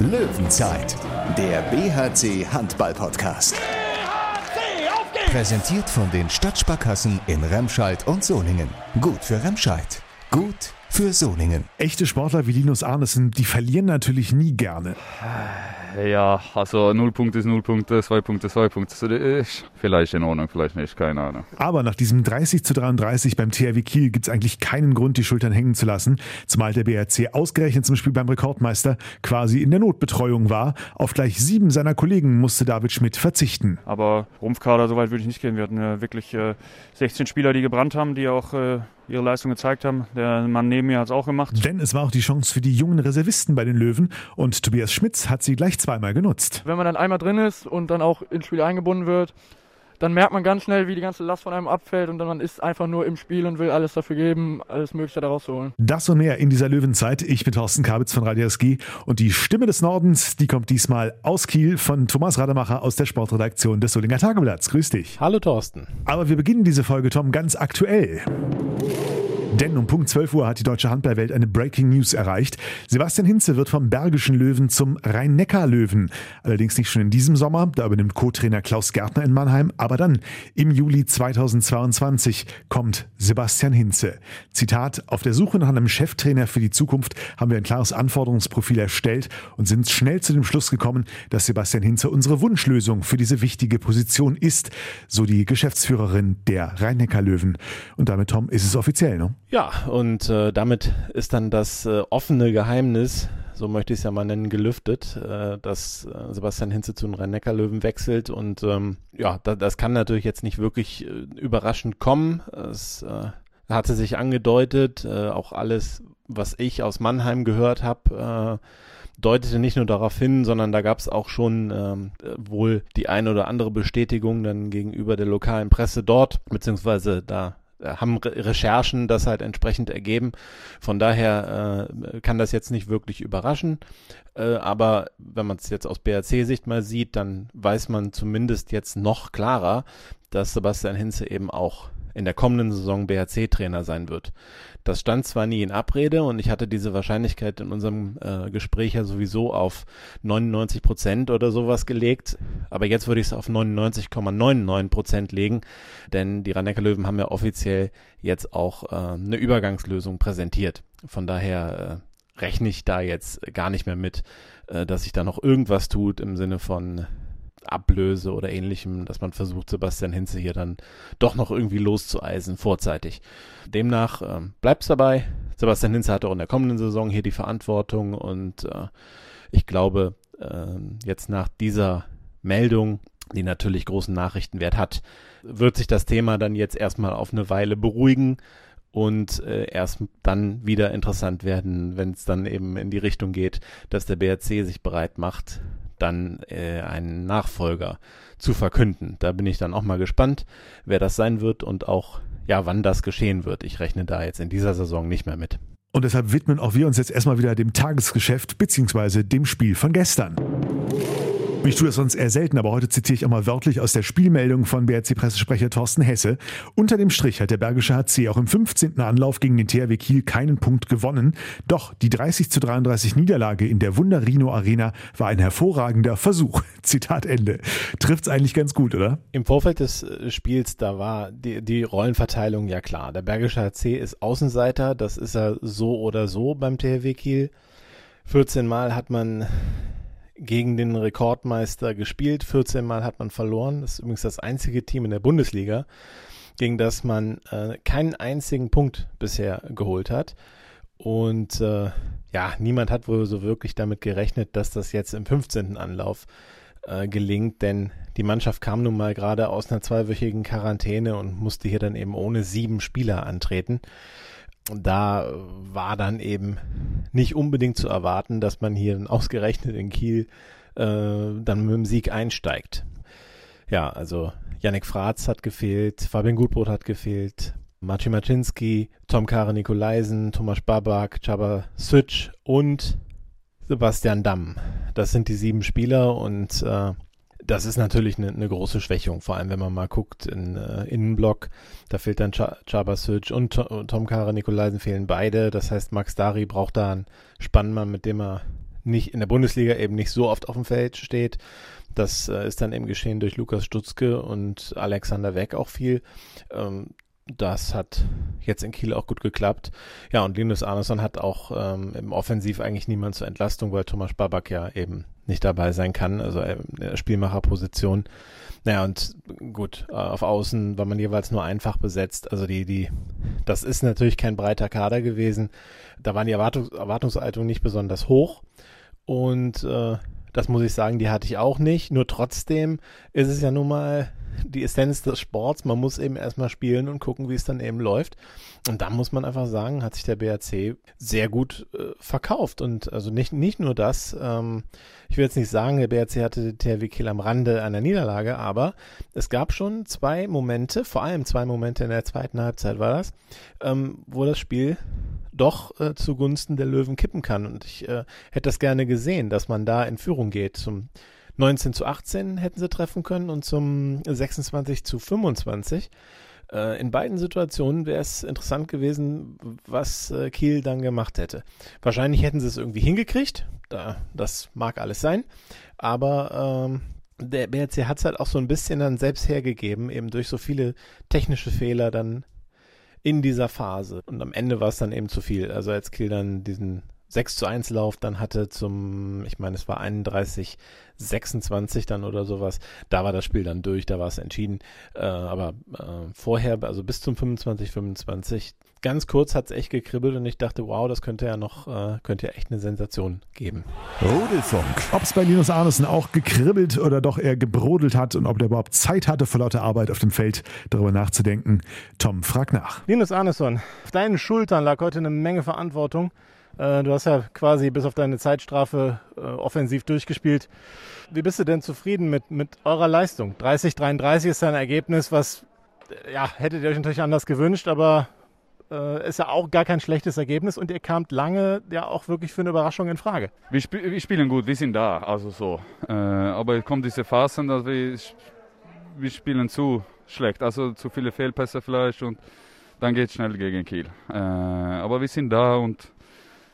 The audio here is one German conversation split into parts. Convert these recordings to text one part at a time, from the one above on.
Löwenzeit, der BHC Handball Podcast. BHC, auf geht's! Präsentiert von den Stadtsparkassen in Remscheid und Solingen. Gut für Remscheid. Gut für Solingen. Echte Sportler wie Linus Arnesen, die verlieren natürlich nie gerne. Ja, also 0 Punkte ist 0 Punkte, 2 Punkte, 2 Punkte. So, das ist vielleicht in Ordnung, vielleicht nicht, keine Ahnung. Aber nach diesem 30 zu 33 beim THW Kiel gibt es eigentlich keinen Grund, die Schultern hängen zu lassen, zumal der BRC ausgerechnet zum Spiel beim Rekordmeister quasi in der Notbetreuung war. Auf gleich sieben seiner Kollegen musste David Schmidt verzichten. Aber Rumpfkader, so weit würde ich nicht gehen. Wir hatten ja wirklich äh, 16 Spieler, die gebrannt haben, die auch äh, ihre Leistung gezeigt haben. Der Mann neben mir hat es auch gemacht. Denn es war auch die Chance für die jungen Reservisten bei den Löwen und Tobias Schmitz hat sie gleich zweimal genutzt. Wenn man dann einmal drin ist und dann auch ins Spiel eingebunden wird, dann merkt man ganz schnell, wie die ganze Last von einem abfällt und dann man ist einfach nur im Spiel und will alles dafür geben, alles Mögliche daraus zu holen. Das und mehr in dieser Löwenzeit. Ich bin Thorsten Kabitz von Radio SG und die Stimme des Nordens, die kommt diesmal aus Kiel von Thomas Rademacher aus der Sportredaktion des Solinger Tageblatts. Grüß dich. Hallo Thorsten. Aber wir beginnen diese Folge, Tom, ganz aktuell. Thank you. Denn um Punkt 12 Uhr hat die deutsche Handballwelt eine Breaking News erreicht. Sebastian Hinze wird vom Bergischen Löwen zum Rhein-Neckar-Löwen. Allerdings nicht schon in diesem Sommer, da übernimmt Co-Trainer Klaus Gärtner in Mannheim, aber dann im Juli 2022 kommt Sebastian Hinze. Zitat, auf der Suche nach einem Cheftrainer für die Zukunft haben wir ein klares Anforderungsprofil erstellt und sind schnell zu dem Schluss gekommen, dass Sebastian Hinze unsere Wunschlösung für diese wichtige Position ist, so die Geschäftsführerin der Rhein-Neckar-Löwen. Und damit, Tom, ist es offiziell, ne? Ja, und äh, damit ist dann das äh, offene Geheimnis, so möchte ich es ja mal nennen, gelüftet, äh, dass äh, Sebastian Hinze zu den Rhein-Neckar-Löwen wechselt. Und ähm, ja, da, das kann natürlich jetzt nicht wirklich äh, überraschend kommen. Es äh, hatte sich angedeutet, äh, auch alles, was ich aus Mannheim gehört habe, äh, deutete nicht nur darauf hin, sondern da gab es auch schon ähm, wohl die eine oder andere Bestätigung dann gegenüber der lokalen Presse dort, beziehungsweise da haben Re Recherchen das halt entsprechend ergeben. Von daher äh, kann das jetzt nicht wirklich überraschen. Äh, aber wenn man es jetzt aus BRC-Sicht mal sieht, dann weiß man zumindest jetzt noch klarer, dass Sebastian Hinze eben auch in der kommenden Saison BHC-Trainer sein wird. Das stand zwar nie in Abrede und ich hatte diese Wahrscheinlichkeit in unserem äh, Gespräch ja sowieso auf 99 Prozent oder sowas gelegt, aber jetzt würde ich es auf 99,99 Prozent legen, denn die rhein löwen haben ja offiziell jetzt auch äh, eine Übergangslösung präsentiert. Von daher äh, rechne ich da jetzt gar nicht mehr mit, äh, dass sich da noch irgendwas tut im Sinne von Ablöse oder ähnlichem, dass man versucht, Sebastian Hinze hier dann doch noch irgendwie loszueisen, vorzeitig. Demnach äh, bleibt es dabei. Sebastian Hinze hat auch in der kommenden Saison hier die Verantwortung und äh, ich glaube, äh, jetzt nach dieser Meldung, die natürlich großen Nachrichtenwert hat, wird sich das Thema dann jetzt erstmal auf eine Weile beruhigen und äh, erst dann wieder interessant werden, wenn es dann eben in die Richtung geht, dass der BRC sich bereit macht, dann äh, einen Nachfolger zu verkünden. Da bin ich dann auch mal gespannt, wer das sein wird und auch ja, wann das geschehen wird. Ich rechne da jetzt in dieser Saison nicht mehr mit. Und deshalb widmen auch wir uns jetzt erstmal wieder dem Tagesgeschäft bzw. dem Spiel von gestern. Ich tue das sonst eher selten, aber heute zitiere ich auch mal wörtlich aus der Spielmeldung von BRC-Pressesprecher Thorsten Hesse. Unter dem Strich hat der Bergische HC auch im 15. Anlauf gegen den THW Kiel keinen Punkt gewonnen. Doch die 30 zu 33 Niederlage in der Wunderino Arena war ein hervorragender Versuch. Zitat Ende. Trifft's eigentlich ganz gut, oder? Im Vorfeld des äh, Spiels, da war die, die Rollenverteilung ja klar. Der Bergische HC ist Außenseiter, das ist er so oder so beim THW Kiel. 14 Mal hat man gegen den Rekordmeister gespielt. 14 Mal hat man verloren. Das ist übrigens das einzige Team in der Bundesliga, gegen das man äh, keinen einzigen Punkt bisher geholt hat. Und äh, ja, niemand hat wohl so wirklich damit gerechnet, dass das jetzt im 15. Anlauf äh, gelingt, denn die Mannschaft kam nun mal gerade aus einer zweiwöchigen Quarantäne und musste hier dann eben ohne sieben Spieler antreten. Und da war dann eben nicht unbedingt zu erwarten, dass man hier ausgerechnet in Kiel äh, dann mit dem Sieg einsteigt. Ja, also Yannick Fratz hat gefehlt, Fabian Gutbrot hat gefehlt, Marcin Maczynski, Tom Kare Nikolaisen, Thomas Babak, Chaba Sütsch und Sebastian Damm. Das sind die sieben Spieler und äh, das ist natürlich eine, eine, große Schwächung, vor allem wenn man mal guckt in äh, Innenblock, da fehlt dann Chabasic und Tom Kara Nikolaisen fehlen beide, das heißt Max Dari braucht da einen Spannmann, mit dem er nicht in der Bundesliga eben nicht so oft auf dem Feld steht. Das äh, ist dann eben geschehen durch Lukas Stutzke und Alexander Weck auch viel. Ähm, das hat jetzt in Kiel auch gut geklappt. Ja, und Linus Arneson hat auch ähm, im Offensiv eigentlich niemand zur Entlastung, weil Thomas Babak ja eben nicht dabei sein kann, also der Spielmacherposition. Naja, und gut, äh, auf Außen war man jeweils nur einfach besetzt. Also die, die, das ist natürlich kein breiter Kader gewesen. Da waren die Erwartungs Erwartungshaltungen nicht besonders hoch. Und äh, das muss ich sagen, die hatte ich auch nicht. Nur trotzdem ist es ja nun mal die Essenz des Sports. Man muss eben erstmal spielen und gucken, wie es dann eben läuft. Und da muss man einfach sagen, hat sich der BRC sehr gut äh, verkauft. Und also nicht, nicht nur das, ähm, ich will jetzt nicht sagen, der BRC hatte THW Kiel am Rande einer Niederlage, aber es gab schon zwei Momente, vor allem zwei Momente in der zweiten Halbzeit war das, ähm, wo das Spiel doch äh, zugunsten der Löwen kippen kann. Und ich äh, hätte das gerne gesehen, dass man da in Führung geht. Zum 19 zu 18 hätten sie treffen können und zum 26 zu 25. Äh, in beiden Situationen wäre es interessant gewesen, was äh, Kiel dann gemacht hätte. Wahrscheinlich hätten sie es irgendwie hingekriegt. Da, das mag alles sein. Aber ähm, der BRC hat es halt auch so ein bisschen dann selbst hergegeben, eben durch so viele technische Fehler dann in dieser Phase. Und am Ende war es dann eben zu viel. Also als Kiel dann diesen 6 zu 1 Lauf dann hatte zum, ich meine, es war 31, 26 dann oder sowas. Da war das Spiel dann durch, da war es entschieden. Äh, aber äh, vorher, also bis zum 25, 25, ganz kurz hat es echt gekribbelt und ich dachte, wow, das könnte ja noch, äh, könnte ja echt eine Sensation geben. Rudelfunk. Ob es bei Linus Arnesen auch gekribbelt oder doch eher gebrodelt hat und ob der überhaupt Zeit hatte, vor lauter Arbeit auf dem Feld darüber nachzudenken. Tom fragt nach. Linus Arneson, auf deinen Schultern lag heute eine Menge Verantwortung. Äh, du hast ja quasi bis auf deine Zeitstrafe äh, offensiv durchgespielt. Wie bist du denn zufrieden mit, mit eurer Leistung? 30-33 ist ein Ergebnis, was, äh, ja, hättet ihr euch natürlich anders gewünscht, aber äh, ist ja auch gar kein schlechtes Ergebnis und ihr kamt lange ja auch wirklich für eine Überraschung in Frage. Wir, sp wir spielen gut, wir sind da, also so. Äh, aber es kommt diese Phasen, dass wir, wir spielen zu schlecht, also zu viele Fehlpässe vielleicht und dann geht es schnell gegen Kiel. Äh, aber wir sind da und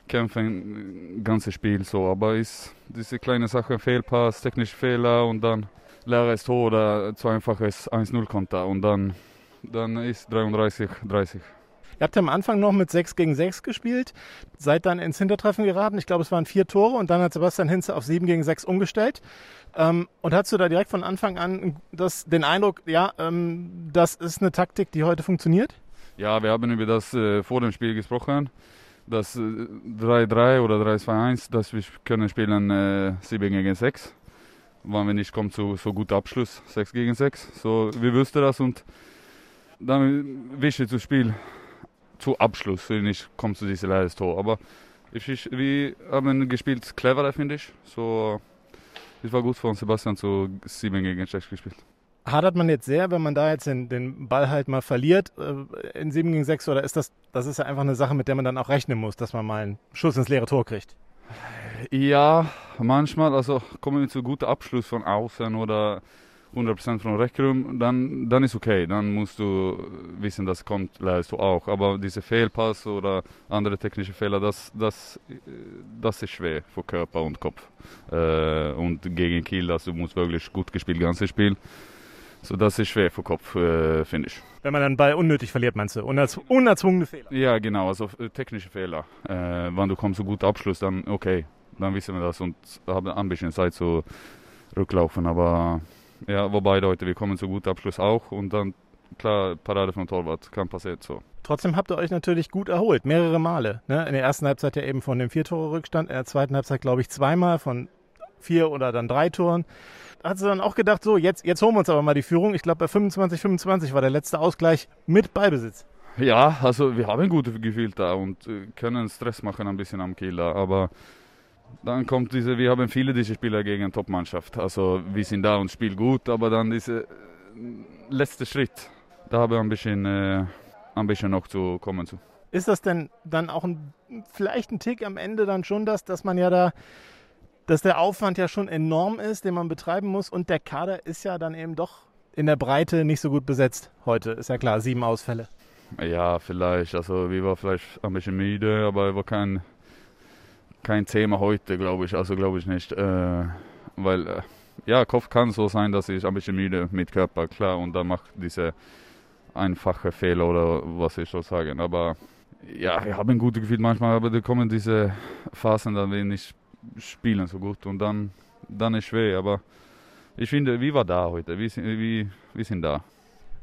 kämpfen ganzes Spiel so. Aber ist diese kleine Sache, Fehlpass, technische Fehler und dann leeres Tor oder zu einfaches 1-0-Konter und dann, dann ist 33, 30. Ihr habt ja am Anfang noch mit 6 gegen 6 gespielt, seid dann ins Hintertreffen geraten. Ich glaube, es waren vier Tore und dann hat Sebastian Hinze auf 7 gegen 6 umgestellt. Ähm, und hast du da direkt von Anfang an das, den Eindruck, ja, ähm, das ist eine Taktik, die heute funktioniert? Ja, wir haben über das äh, vor dem Spiel gesprochen das 3-3 äh, oder 3-2-1, dass wir können spielen äh, 7 gegen 6. Wenn wir nicht kommen zu so gutem Abschluss, 6 gegen 6. So, wir wussten das und dann wische zu Spiel zu Abschluss, nicht kommt zu diesem leides Tor. Aber ich, wir haben gespielt cleverer, finde ich. So, es war gut von Sebastian zu 7 gegen 6 gespielt hadert man jetzt sehr, wenn man da jetzt den, den Ball halt mal verliert äh, in 7 gegen 6 oder ist das, das ist ja einfach eine Sache, mit der man dann auch rechnen muss, dass man mal einen Schuss ins leere Tor kriegt? Ja, manchmal, also kommen wir zu gutem Abschluss von außen oder 100% von Reckrum, dann, dann ist okay. Dann musst du wissen, das kommt, leistest du auch. Aber diese Fehlpass oder andere technische Fehler, das, das, das ist schwer für Körper und Kopf. Äh, und gegen Kiel, also du musst wirklich gut gespielt, ganzes Spiel. So, das ist schwer für Kopf, äh, finde ich. Wenn man dann Ball unnötig verliert, meinst du? Unerz unerzwungene Fehler? Ja, genau, also äh, technische Fehler. Äh, wenn du kommst zu gutem Abschluss, dann okay, dann wissen wir das und haben ein bisschen Zeit zu rücklaufen. Aber ja, wobei Leute, wir kommen zu gutem Abschluss auch und dann klar, Parade vom Torwart kann passieren so. Trotzdem habt ihr euch natürlich gut erholt, mehrere Male. Ne? In der ersten Halbzeit ja eben von dem Vier-Tore-Rückstand, in der zweiten Halbzeit glaube ich zweimal von vier oder dann drei Toren hat sie dann auch gedacht, so, jetzt, jetzt holen wir uns aber mal die Führung. Ich glaube, bei 25, 25 war der letzte Ausgleich mit Ballbesitz. Ja, also wir haben gute Gefühl da und äh, können Stress machen ein bisschen am Kieler, aber dann kommt diese, wir haben viele diese Spieler gegen Top-Mannschaft. Also wir sind da und spielen gut, aber dann dieser äh, letzte Schritt, da haben wir ein bisschen, äh, ein bisschen noch zu kommen zu. Ist das denn dann auch ein, vielleicht ein Tick am Ende dann schon das, dass man ja da dass der Aufwand ja schon enorm ist, den man betreiben muss. Und der Kader ist ja dann eben doch in der Breite nicht so gut besetzt heute. Ist ja klar, sieben Ausfälle. Ja, vielleicht. Also wir waren vielleicht ein bisschen müde, aber war kein, kein Thema heute, glaube ich. Also glaube ich nicht. Äh, weil, äh, ja, Kopf kann so sein, dass ich ein bisschen müde mit Körper, klar. Und dann macht diese einfache Fehler oder was ich soll sagen. Aber ja, ich habe ein gutes Gefühl manchmal, aber da kommen diese Phasen, da wir nicht spielen so gut und dann, dann ist schwer. Aber ich finde, wie war da heute? Wie, wie, wir sind da.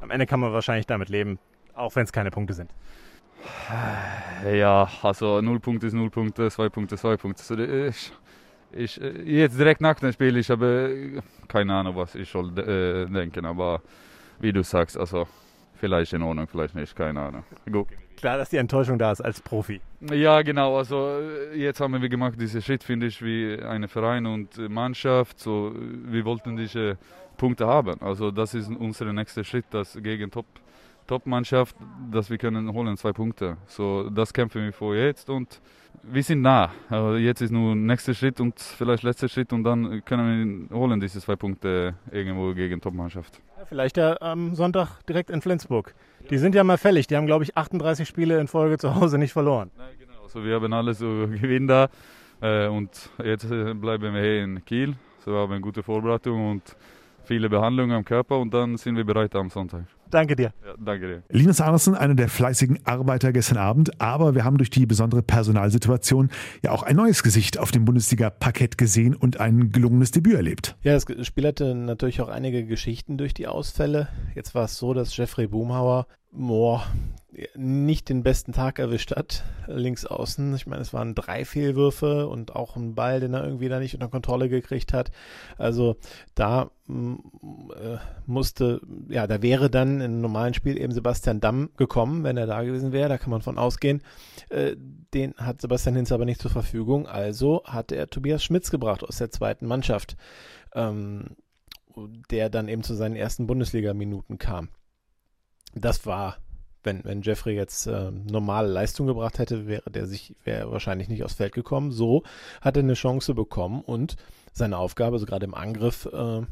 Am Ende kann man wahrscheinlich damit leben, auch wenn es keine Punkte sind. Ja, also 0 Punkte ist 0 Punkte, 2 Punkte, 2 Punkte. Also ich, ich, jetzt direkt nach dem Spiel, ich habe keine Ahnung, was ich soll äh, denken, aber wie du sagst, also vielleicht in Ordnung, vielleicht nicht, keine Ahnung. Gut. Klar, dass die Enttäuschung da ist als Profi. Ja, genau. Also jetzt haben wir gemacht diesen Schritt, finde ich, wie ein Verein und Mannschaft. So, wir wollten diese Punkte haben. Also das ist unser nächster Schritt, das gegen Top Top-Mannschaft, dass wir können holen zwei Punkte. So, das kämpfen wir vor jetzt und wir sind nah. Also jetzt ist nur nächster Schritt und vielleicht letzter Schritt und dann können wir holen diese zwei Punkte irgendwo gegen Top-Mannschaft. Vielleicht ja am Sonntag direkt in Flensburg. Die sind ja mal fällig. Die haben, glaube ich, 38 Spiele in Folge zu Hause nicht verloren. Ja, genau. Also wir haben alle so Gewinn da äh, und jetzt äh, bleiben wir hier in Kiel. So wir haben eine gute Vorbereitung und viele Behandlungen am Körper und dann sind wir bereit am Sonntag. Danke dir. Ja, danke dir. Linus Arnesen, einer der fleißigen Arbeiter gestern Abend, aber wir haben durch die besondere Personalsituation ja auch ein neues Gesicht auf dem Bundesliga-Parkett gesehen und ein gelungenes Debüt erlebt. Ja, das Spiel hatte natürlich auch einige Geschichten durch die Ausfälle. Jetzt war es so, dass Jeffrey Boomhauer boah, nicht den besten Tag erwischt hat, links außen. Ich meine, es waren drei Fehlwürfe und auch ein Ball, den er irgendwie da nicht unter Kontrolle gekriegt hat. Also da mm, äh, musste, ja, da wäre dann im normalen Spiel eben Sebastian Damm gekommen, wenn er da gewesen wäre. Da kann man von ausgehen. Äh, den hat Sebastian Hinz aber nicht zur Verfügung. Also hat er Tobias Schmitz gebracht aus der zweiten Mannschaft, ähm, der dann eben zu seinen ersten Bundesliga-Minuten kam. Das war wenn, wenn Jeffrey jetzt äh, normale Leistung gebracht hätte, wäre der sich wäre wahrscheinlich nicht aufs Feld gekommen. So hat er eine Chance bekommen und seine Aufgabe, also gerade im Angriff, äh,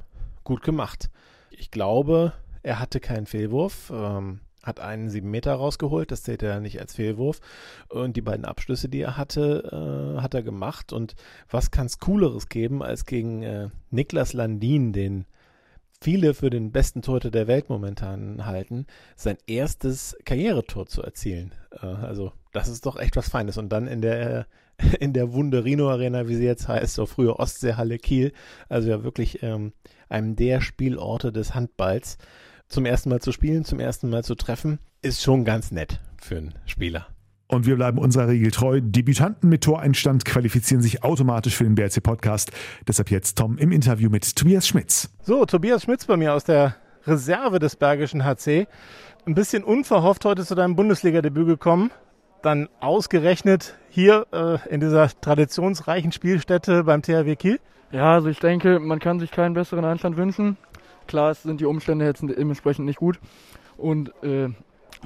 gut gemacht. Ich glaube, er hatte keinen Fehlwurf, ähm, hat einen sieben Meter rausgeholt, das zählt er nicht als Fehlwurf. Und die beiden Abschlüsse, die er hatte, äh, hat er gemacht. Und was kann es Cooleres geben, als gegen äh, Niklas Landin, den viele für den besten Torhüter der Welt momentan halten, sein erstes Karrieretor zu erzielen. Äh, also das ist doch echt was Feines. Und dann in der in der Wunderino Arena, wie sie jetzt heißt, so früher Ostseehalle Kiel, also ja wirklich ähm, einem der Spielorte des Handballs, zum ersten Mal zu spielen, zum ersten Mal zu treffen, ist schon ganz nett für einen Spieler. Und wir bleiben unserer Regel treu. Debütanten mit Toreinstand qualifizieren sich automatisch für den BRC Podcast. Deshalb jetzt Tom im Interview mit Tobias Schmitz. So, Tobias Schmitz bei mir aus der Reserve des Bergischen HC. Ein bisschen unverhofft heute zu deinem Bundesliga-Debüt gekommen. Dann ausgerechnet hier äh, in dieser traditionsreichen Spielstätte beim THW Kiel. Ja, also ich denke, man kann sich keinen besseren Einstand wünschen. Klar, es sind die Umstände jetzt dementsprechend nicht gut. Und äh,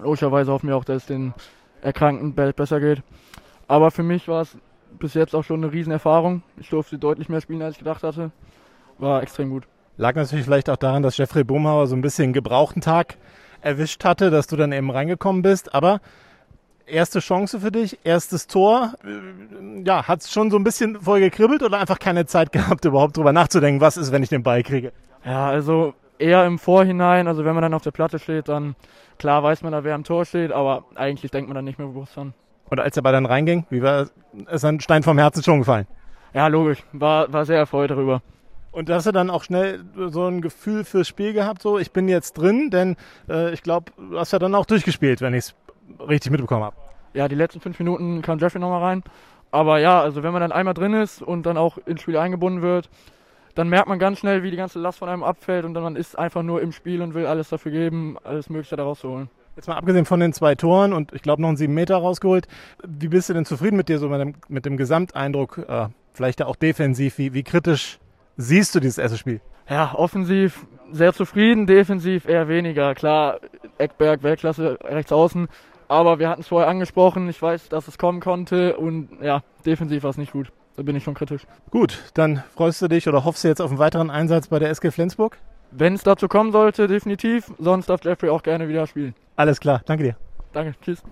logischerweise hoffen wir auch, dass es den erkrankten bald besser geht. Aber für mich war es bis jetzt auch schon eine Riesenerfahrung. Ich durfte deutlich mehr spielen, als ich gedacht hatte. War extrem gut. Lag natürlich vielleicht auch daran, dass Jeffrey Boomhauer so ein bisschen einen gebrauchten Tag erwischt hatte, dass du dann eben reingekommen bist. Aber erste Chance für dich, erstes Tor. Ja, hat es schon so ein bisschen voll gekribbelt oder einfach keine Zeit gehabt, überhaupt drüber nachzudenken, was ist, wenn ich den Ball kriege? Ja, also eher im Vorhinein. Also wenn man dann auf der Platte steht, dann Klar weiß man da, wer am Tor steht, aber eigentlich denkt man dann nicht mehr bewusst dran. Und als der Ball dann reinging, wie war es ein Stein vom Herzen schon gefallen? Ja, logisch. War, war sehr erfreut darüber. Und hast du dann auch schnell so ein Gefühl fürs Spiel gehabt, so ich bin jetzt drin, denn äh, ich glaube, du hast ja dann auch durchgespielt, wenn ich es richtig mitbekommen habe. Ja, die letzten fünf Minuten kam Jeffrey nochmal rein. Aber ja, also wenn man dann einmal drin ist und dann auch ins Spiel eingebunden wird, dann merkt man ganz schnell, wie die ganze Last von einem abfällt und dann man ist einfach nur im Spiel und will alles dafür geben, alles Mögliche daraus zu holen. Jetzt mal abgesehen von den zwei Toren und ich glaube noch einen sieben Meter rausgeholt. Wie bist du denn zufrieden mit dir, so mit dem, mit dem Gesamteindruck, äh, vielleicht auch defensiv? Wie, wie kritisch siehst du dieses erste Spiel? Ja, offensiv sehr zufrieden, defensiv eher weniger. Klar, Eckberg, Weltklasse, rechts außen. Aber wir hatten es vorher angesprochen, ich weiß, dass es kommen konnte und ja, defensiv war es nicht gut. Da bin ich schon kritisch. Gut, dann freust du dich oder hoffst du jetzt auf einen weiteren Einsatz bei der SG Flensburg? Wenn es dazu kommen sollte, definitiv. Sonst darf Jeffrey auch gerne wieder spielen. Alles klar, danke dir. Danke, tschüss.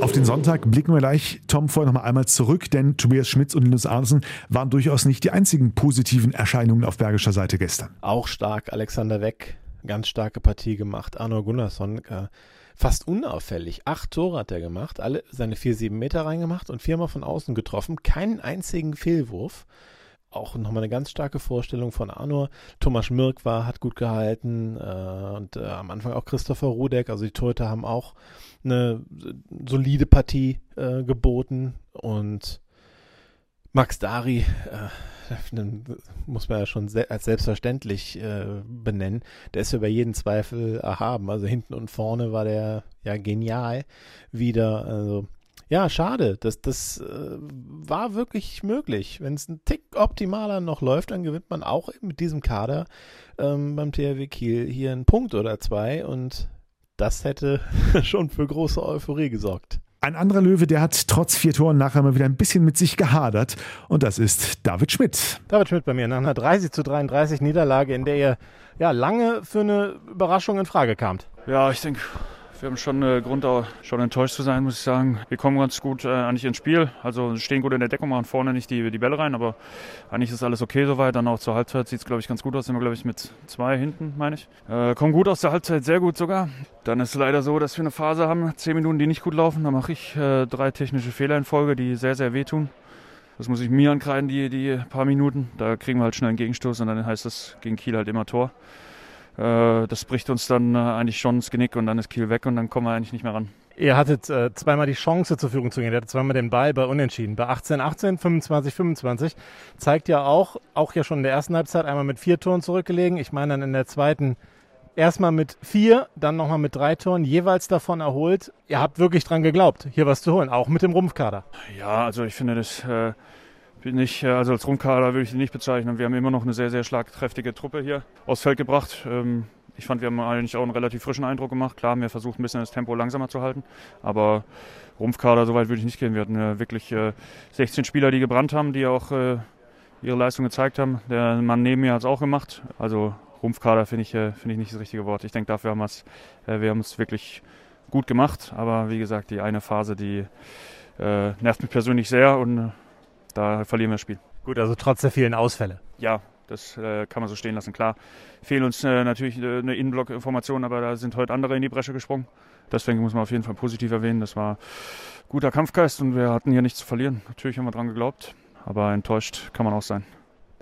Auf den Sonntag blicken wir gleich, Tom, vorher noch mal einmal zurück, denn Tobias Schmitz und Linus Arnesen waren durchaus nicht die einzigen positiven Erscheinungen auf bergischer Seite gestern. Auch stark Alexander Weck, ganz starke Partie gemacht. Arno Gunnarsson, äh, fast unauffällig. Acht Tore hat er gemacht, alle seine vier, sieben Meter reingemacht und viermal von außen getroffen. Keinen einzigen Fehlwurf auch nochmal eine ganz starke Vorstellung von Arnor. Thomas Schmirk war, hat gut gehalten äh, und äh, am Anfang auch Christopher Rudek. Also die Torhüter haben auch eine solide Partie äh, geboten und Max Dari, äh, muss man ja schon se als selbstverständlich äh, benennen, der ist über jeden Zweifel erhaben. Also hinten und vorne war der ja genial wieder. Also ja, schade. Das, das äh, war wirklich möglich. Wenn es ein Tick optimaler noch läuft, dann gewinnt man auch mit diesem Kader ähm, beim THW Kiel hier einen Punkt oder zwei und das hätte schon für große Euphorie gesorgt. Ein anderer Löwe, der hat trotz vier Toren nachher mal wieder ein bisschen mit sich gehadert. Und das ist David Schmidt. David Schmidt bei mir nach einer 30 zu 33 Niederlage, in der ihr ja lange für eine Überraschung in Frage kamt. Ja, ich denke, wir haben schon äh, Grund, schon enttäuscht zu sein, muss ich sagen. Wir kommen ganz gut äh, eigentlich ins Spiel. Also stehen gut in der Deckung, machen vorne nicht die, die Bälle rein, aber eigentlich ist alles okay soweit. Dann auch zur Halbzeit sieht es, glaube ich, ganz gut aus. Sind wir, glaube ich, mit zwei hinten, meine ich. Äh, kommen gut aus der Halbzeit, sehr gut sogar. Dann ist es leider so, dass wir eine Phase haben, zehn Minuten, die nicht gut laufen. Da mache ich äh, drei technische Fehler in Folge, die sehr, sehr wehtun. Das muss ich mir ankreiden, die, die paar Minuten. Da kriegen wir halt schnell einen Gegenstoß und dann heißt das gegen Kiel halt immer Tor. Äh, das bricht uns dann äh, eigentlich schon ins Genick und dann ist Kiel weg und dann kommen wir eigentlich nicht mehr ran. Ihr hattet äh, zweimal die Chance zur Verfügung zu gehen. Ihr hattet zweimal den Ball bei Unentschieden. Bei 18, 18, 25, 25. Zeigt ja auch, auch ja schon in der ersten Halbzeit einmal mit vier Toren zurückgelegen. Ich meine dann in der zweiten erstmal mit vier, dann nochmal mit drei Toren, jeweils davon erholt. Ihr habt wirklich dran geglaubt, hier was zu holen, auch mit dem Rumpfkader. Ja, also ich finde das. Äh bin ich, äh, also als Rumkader würde ich sie nicht bezeichnen. Wir haben immer noch eine sehr, sehr schlagkräftige Truppe hier aufs Feld gebracht. Ähm, ich fand, wir haben eigentlich auch einen relativ frischen Eindruck gemacht. Klar, wir versucht ein bisschen das Tempo langsamer zu halten, aber Rumpfkader, so weit würde ich nicht gehen. Wir hatten ja wirklich 16 äh, Spieler, die gebrannt haben, die auch äh, ihre Leistung gezeigt haben. Der Mann neben mir hat es auch gemacht. Also Rumpfkader finde ich, find ich nicht das richtige Wort. Ich denke, dafür haben wir es wirklich gut gemacht. Aber wie gesagt, die eine Phase, die nervt mich persönlich sehr und da verlieren wir das Spiel. Gut, also trotz der vielen Ausfälle. Ja, das äh, kann man so stehen lassen. Klar, fehlen uns äh, natürlich äh, eine Innenblock-Information, aber da sind heute andere in die Bresche gesprungen. Deswegen muss man auf jeden Fall positiv erwähnen. Das war guter Kampfgeist und wir hatten hier nichts zu verlieren. Natürlich haben wir dran geglaubt, aber enttäuscht kann man auch sein.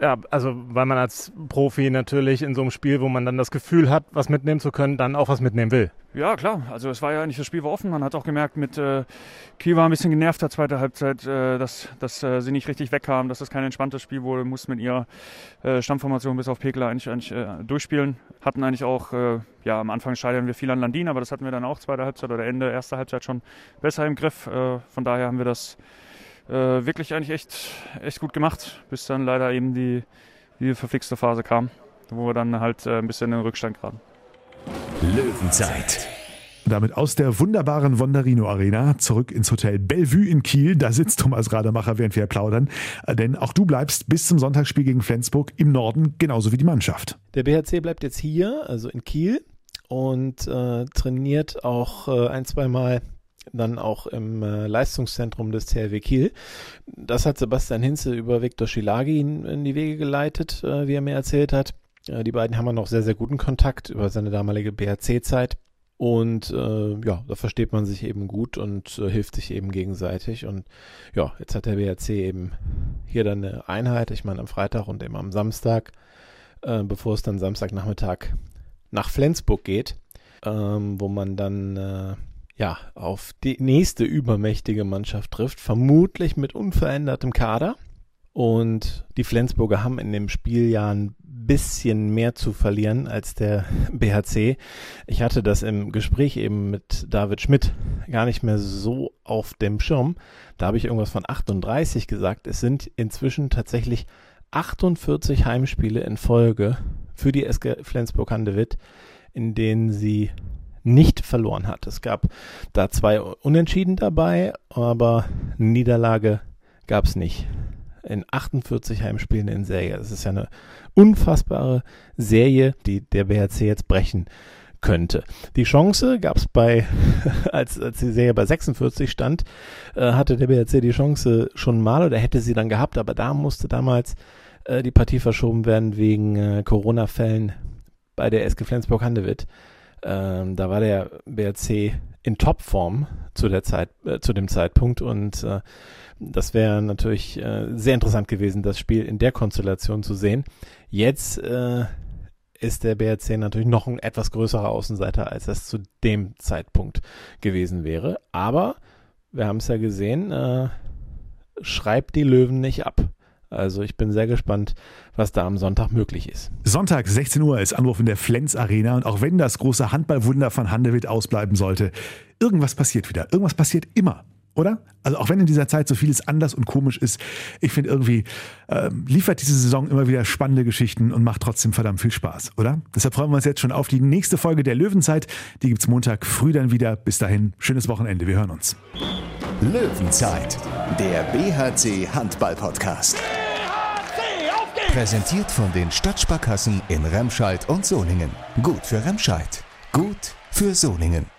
Ja, also weil man als Profi natürlich in so einem Spiel, wo man dann das Gefühl hat, was mitnehmen zu können, dann auch was mitnehmen will. Ja, klar. Also es war ja nicht, das Spiel war offen. Man hat auch gemerkt, mit äh, Kiel war ein bisschen genervt der zweite Halbzeit, äh, dass, dass äh, sie nicht richtig wegkamen, dass das kein entspanntes Spiel wurde. Mussten mit ihrer äh, Stammformation bis auf Pekler eigentlich, eigentlich äh, durchspielen. Hatten eigentlich auch, äh, ja, am Anfang scheitern wir viel an Landin, aber das hatten wir dann auch zweite Halbzeit oder Ende erster Halbzeit schon besser im Griff. Äh, von daher haben wir das äh, wirklich eigentlich echt, echt gut gemacht, bis dann leider eben die, die verflixte Phase kam, wo wir dann halt äh, ein bisschen in den Rückstand geraten. Löwenzeit. Damit aus der wunderbaren Wonderino Arena zurück ins Hotel Bellevue in Kiel. Da sitzt Thomas Rademacher, während wir plaudern. Äh, denn auch du bleibst bis zum Sonntagsspiel gegen Flensburg im Norden, genauso wie die Mannschaft. Der BHC bleibt jetzt hier, also in Kiel, und äh, trainiert auch äh, ein, zwei Mal dann auch im äh, Leistungszentrum des THW Kiel. Das hat Sebastian Hinze über Viktor Schilagi in, in die Wege geleitet, äh, wie er mir erzählt hat. Äh, die beiden haben noch sehr, sehr guten Kontakt über seine damalige BRC-Zeit. Und äh, ja, da versteht man sich eben gut und äh, hilft sich eben gegenseitig. Und ja, jetzt hat der BRC eben hier dann eine Einheit, ich meine am Freitag und eben am Samstag, äh, bevor es dann Samstagnachmittag nach Flensburg geht, ähm, wo man dann ja, auf die nächste übermächtige Mannschaft trifft, vermutlich mit unverändertem Kader. Und die Flensburger haben in dem Spiel ja ein bisschen mehr zu verlieren als der BHC. Ich hatte das im Gespräch eben mit David Schmidt gar nicht mehr so auf dem Schirm. Da habe ich irgendwas von 38 gesagt. Es sind inzwischen tatsächlich 48 Heimspiele in Folge für die SG Flensburg-Handewitt, in denen sie nicht verloren hat. Es gab da zwei Unentschieden dabei, aber Niederlage gab es nicht. In 48 Heimspielen in Serie. Das ist ja eine unfassbare Serie, die der BHC jetzt brechen könnte. Die Chance gab es bei, als, als die Serie bei 46 stand, äh, hatte der BRC die Chance schon mal oder hätte sie dann gehabt, aber da musste damals äh, die Partie verschoben werden wegen äh, Corona-Fällen bei der SG Flensburg-Handewitt. Ähm, da war der BRC in Topform zu der Zeit, äh, zu dem Zeitpunkt und äh, das wäre natürlich äh, sehr interessant gewesen, das Spiel in der Konstellation zu sehen. Jetzt äh, ist der BRC natürlich noch ein etwas größerer Außenseiter, als das zu dem Zeitpunkt gewesen wäre. Aber wir haben es ja gesehen, äh, schreibt die Löwen nicht ab. Also ich bin sehr gespannt, was da am Sonntag möglich ist. Sonntag 16 Uhr ist Anruf in der Flens Arena und auch wenn das große Handballwunder von Handewitt ausbleiben sollte, irgendwas passiert wieder. Irgendwas passiert immer. Oder? Also auch wenn in dieser Zeit so vieles anders und komisch ist, ich finde irgendwie äh, liefert diese Saison immer wieder spannende Geschichten und macht trotzdem verdammt viel Spaß, oder? Deshalb freuen wir uns jetzt schon auf die nächste Folge der Löwenzeit. Die gibt es Montag früh dann wieder. Bis dahin, schönes Wochenende. Wir hören uns. Löwenzeit, der BHC Handball Podcast. Präsentiert von den Stadtsparkassen in Remscheid und Solingen. Gut für Remscheid. Gut für Solingen.